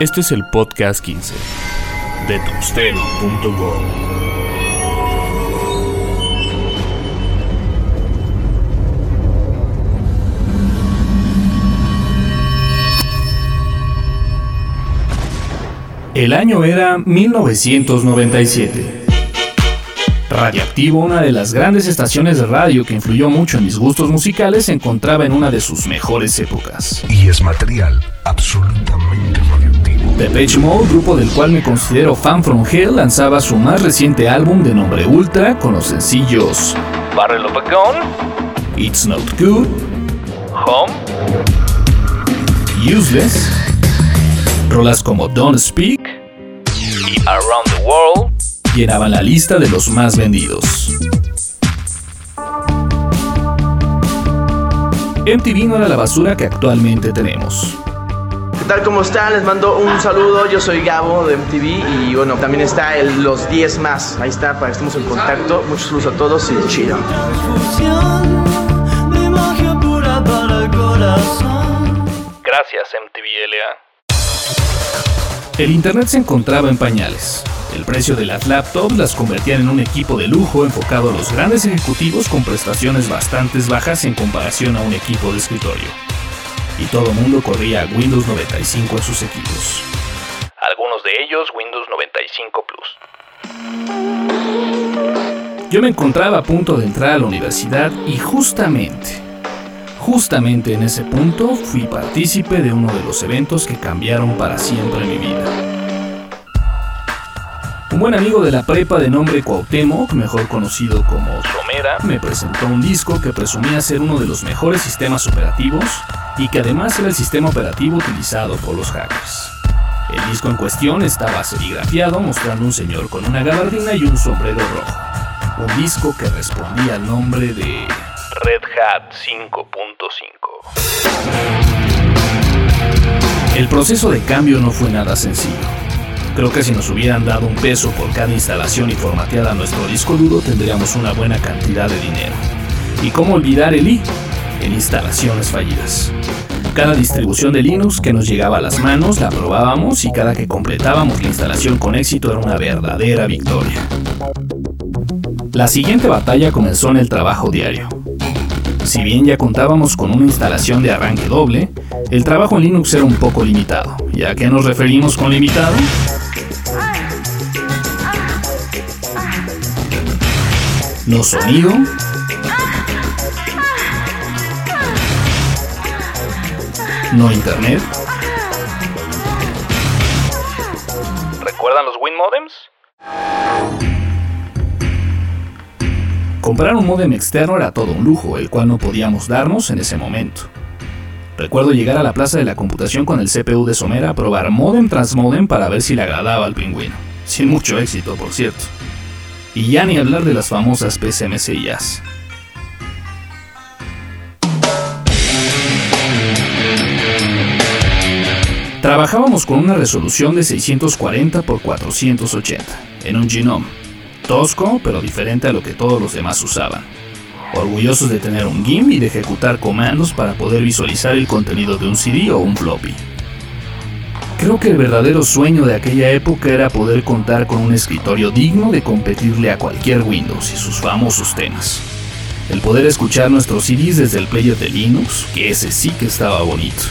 Este es el podcast 15 de Tostero.go. El año era 1997. Radioactivo, una de las grandes estaciones de radio que influyó mucho en mis gustos musicales, se encontraba en una de sus mejores épocas. Y es material absolutamente. Depeche Mode, grupo del cual me considero fan from hell, lanzaba su más reciente álbum de nombre Ultra con los sencillos Barrel of a Gun, It's Not Good, Home, Useless, rolas como Don't Speak y Around the World. llenaban la lista de los más vendidos. MTV no era la basura que actualmente tenemos. ¿Cómo están? Les mando un saludo. Yo soy Gabo de MTV y bueno, también está el, los 10 más. Ahí está, para que estemos en contacto. Muchos saludos a todos y chido. Gracias MTV LA. El Internet se encontraba en pañales. El precio de las laptops las convertían en un equipo de lujo enfocado a los grandes ejecutivos con prestaciones bastante bajas en comparación a un equipo de escritorio. Y todo mundo corría a Windows 95 en sus equipos. Algunos de ellos Windows 95 Plus. Yo me encontraba a punto de entrar a la universidad y justamente, justamente en ese punto fui partícipe de uno de los eventos que cambiaron para siempre mi vida. Un buen amigo de la prepa de nombre Cuauhtémoc, mejor conocido como Somera, me presentó un disco que presumía ser uno de los mejores sistemas operativos y que además era el sistema operativo utilizado por los hackers. El disco en cuestión estaba serigrafiado mostrando un señor con una gabardina y un sombrero rojo. Un disco que respondía al nombre de... Red Hat 5.5. El proceso de cambio no fue nada sencillo. Creo que si nos hubieran dado un peso por cada instalación y formateada nuestro disco duro tendríamos una buena cantidad de dinero. ¿Y cómo olvidar el I? En instalaciones fallidas. Cada distribución de Linux que nos llegaba a las manos la probábamos y cada que completábamos la instalación con éxito era una verdadera victoria. La siguiente batalla comenzó en el trabajo diario. Si bien ya contábamos con una instalación de arranque doble, el trabajo en Linux era un poco limitado. ¿Y a qué nos referimos con limitado? No sonido, no internet, ¿Recuerdan los Win Modems? Comprar un modem externo era todo un lujo, el cual no podíamos darnos en ese momento. Recuerdo llegar a la plaza de la computación con el CPU de Somera a probar modem tras modem para ver si le agradaba al pingüino. Sin mucho éxito, por cierto. Y ya ni hablar de las famosas PCMCIAs. Trabajábamos con una resolución de 640 x 480 en un Genome. Tosco, pero diferente a lo que todos los demás usaban. Orgullosos de tener un GIMP y de ejecutar comandos para poder visualizar el contenido de un CD o un floppy. Creo que el verdadero sueño de aquella época era poder contar con un escritorio digno de competirle a cualquier Windows y sus famosos temas. El poder escuchar nuestros CDs desde el player de Linux, que ese sí que estaba bonito.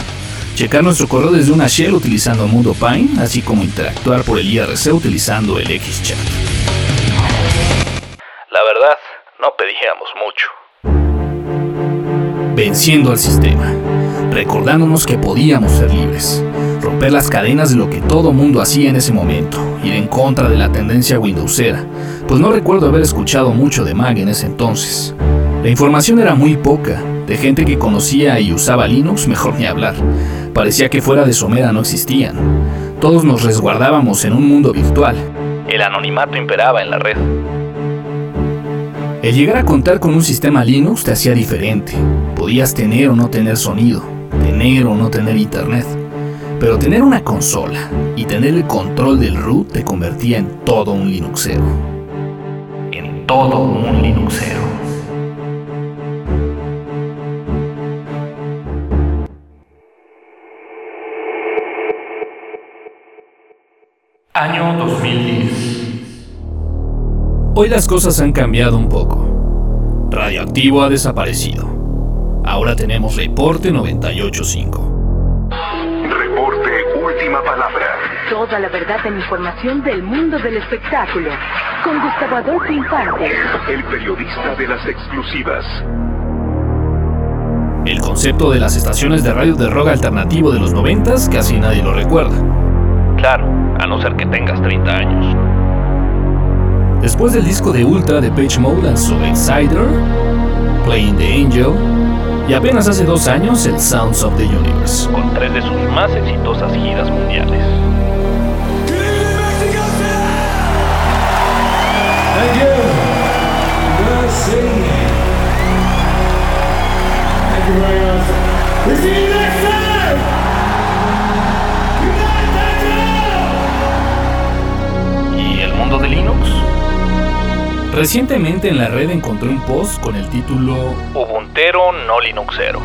Checar nuestro correo desde una shell utilizando Mundo Pine, así como interactuar por el IRC utilizando el XChat. La verdad, no pedíamos mucho. venciendo al sistema, recordándonos que podíamos ser libres, romper las cadenas de lo que todo mundo hacía en ese momento, ir en contra de la tendencia windowsera, pues no recuerdo haber escuchado mucho de Mac en ese entonces. La información era muy poca, de gente que conocía y usaba Linux, mejor ni hablar. Parecía que fuera de Somera no existían. Todos nos resguardábamos en un mundo virtual. El anonimato imperaba en la red. El llegar a contar con un sistema Linux te hacía diferente. Podías tener o no tener sonido, tener o no tener internet. Pero tener una consola y tener el control del root te convertía en todo un Linuxero. En todo un Linuxero. Año 2010. Hoy las cosas han cambiado un poco. Radioactivo ha desaparecido. Ahora tenemos Reporte 985. Toda la verdad en información del mundo del espectáculo. Con Gustavo Adolfo Infante. El periodista de las exclusivas. El concepto de las estaciones de radio de rock alternativo de los 90 casi nadie lo recuerda. Claro, a no ser que tengas 30 años. Después del disco de Ultra de Page Mode lanzó Insider, Playing the Angel y apenas hace dos años el Sounds of the Universe. Con tres de sus más exitosas giras mundiales. Recientemente en la red encontré un post con el título Ubuntero no Linuxero.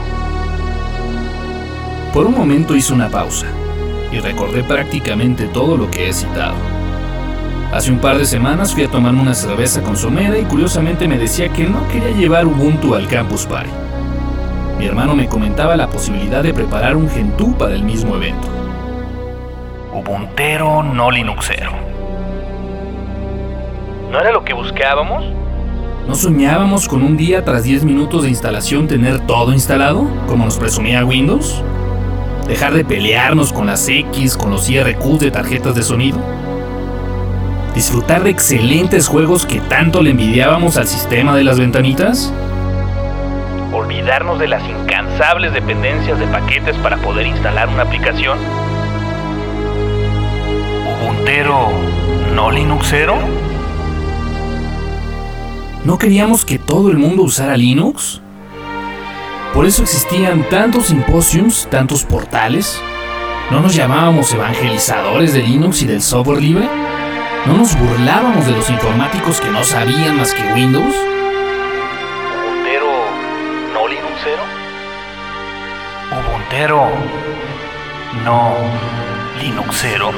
Por un momento hice una pausa y recordé prácticamente todo lo que he citado. Hace un par de semanas fui a tomarme una cerveza con Someda y curiosamente me decía que no quería llevar Ubuntu al Campus Party. Mi hermano me comentaba la posibilidad de preparar un Gentoo para el mismo evento. Ubuntero no Linuxero. ¿No era lo que buscábamos? ¿No soñábamos con un día tras 10 minutos de instalación tener todo instalado, como nos presumía Windows? ¿Dejar de pelearnos con las X, con los IRQs de tarjetas de sonido? ¿Disfrutar de excelentes juegos que tanto le envidiábamos al sistema de las ventanitas? ¿Olvidarnos de las incansables dependencias de paquetes para poder instalar una aplicación? ¿Ubuntero no Linuxero? ¿No queríamos que todo el mundo usara Linux? Por eso existían tantos simposiums, tantos portales. ¿No nos llamábamos evangelizadores de Linux y del software libre? ¿No nos burlábamos de los informáticos que no sabían más que Windows? ¿Ubuntero no Linuxero? ¿Ubuntero no Linuxero?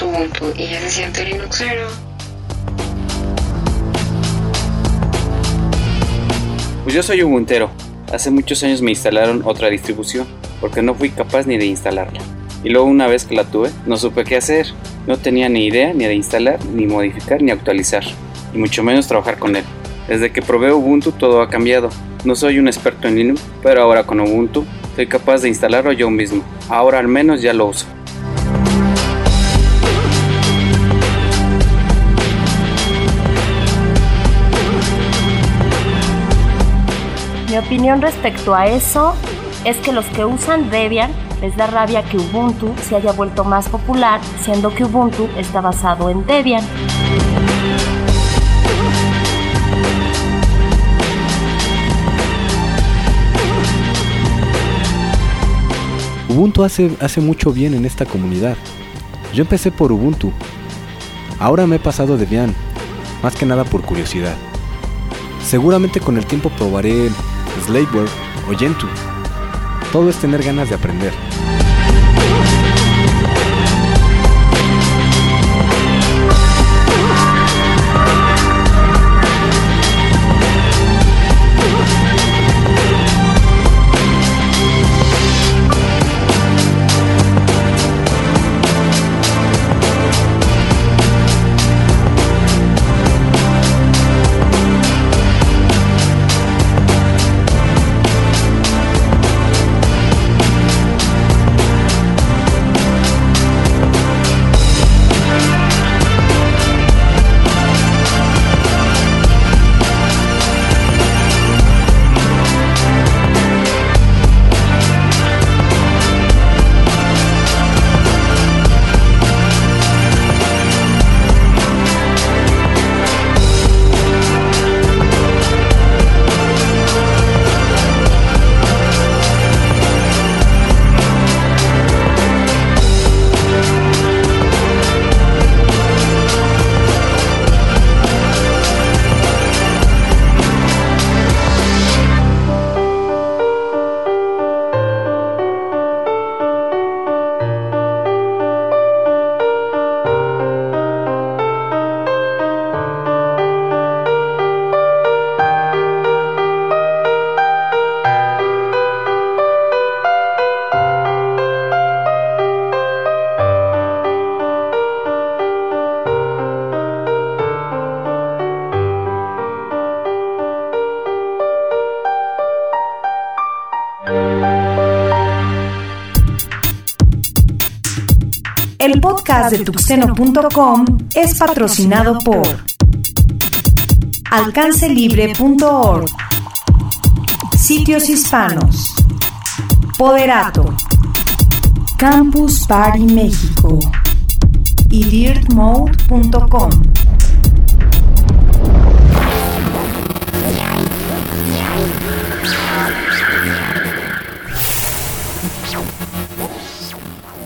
Ubuntu y ya se siente Linuxero. Pues yo soy Ubuntero. Hace muchos años me instalaron otra distribución porque no fui capaz ni de instalarla. Y luego una vez que la tuve, no supe qué hacer. No tenía ni idea ni de instalar, ni modificar, ni actualizar. Y mucho menos trabajar con él. Desde que probé Ubuntu todo ha cambiado. No soy un experto en Linux, pero ahora con Ubuntu soy capaz de instalarlo yo mismo. Ahora al menos ya lo uso. Mi opinión respecto a eso es que los que usan Debian les da rabia que Ubuntu se haya vuelto más popular, siendo que Ubuntu está basado en Debian. Ubuntu hace, hace mucho bien en esta comunidad. Yo empecé por Ubuntu. Ahora me he pasado de Debian, más que nada por curiosidad. Seguramente con el tiempo probaré Slaveware o Gentoo. Todo es tener ganas de aprender. De tuxteno.com es patrocinado por alcancelibre.org, Sitios Hispanos, Poderato, Campus Party México y dirtmode.com.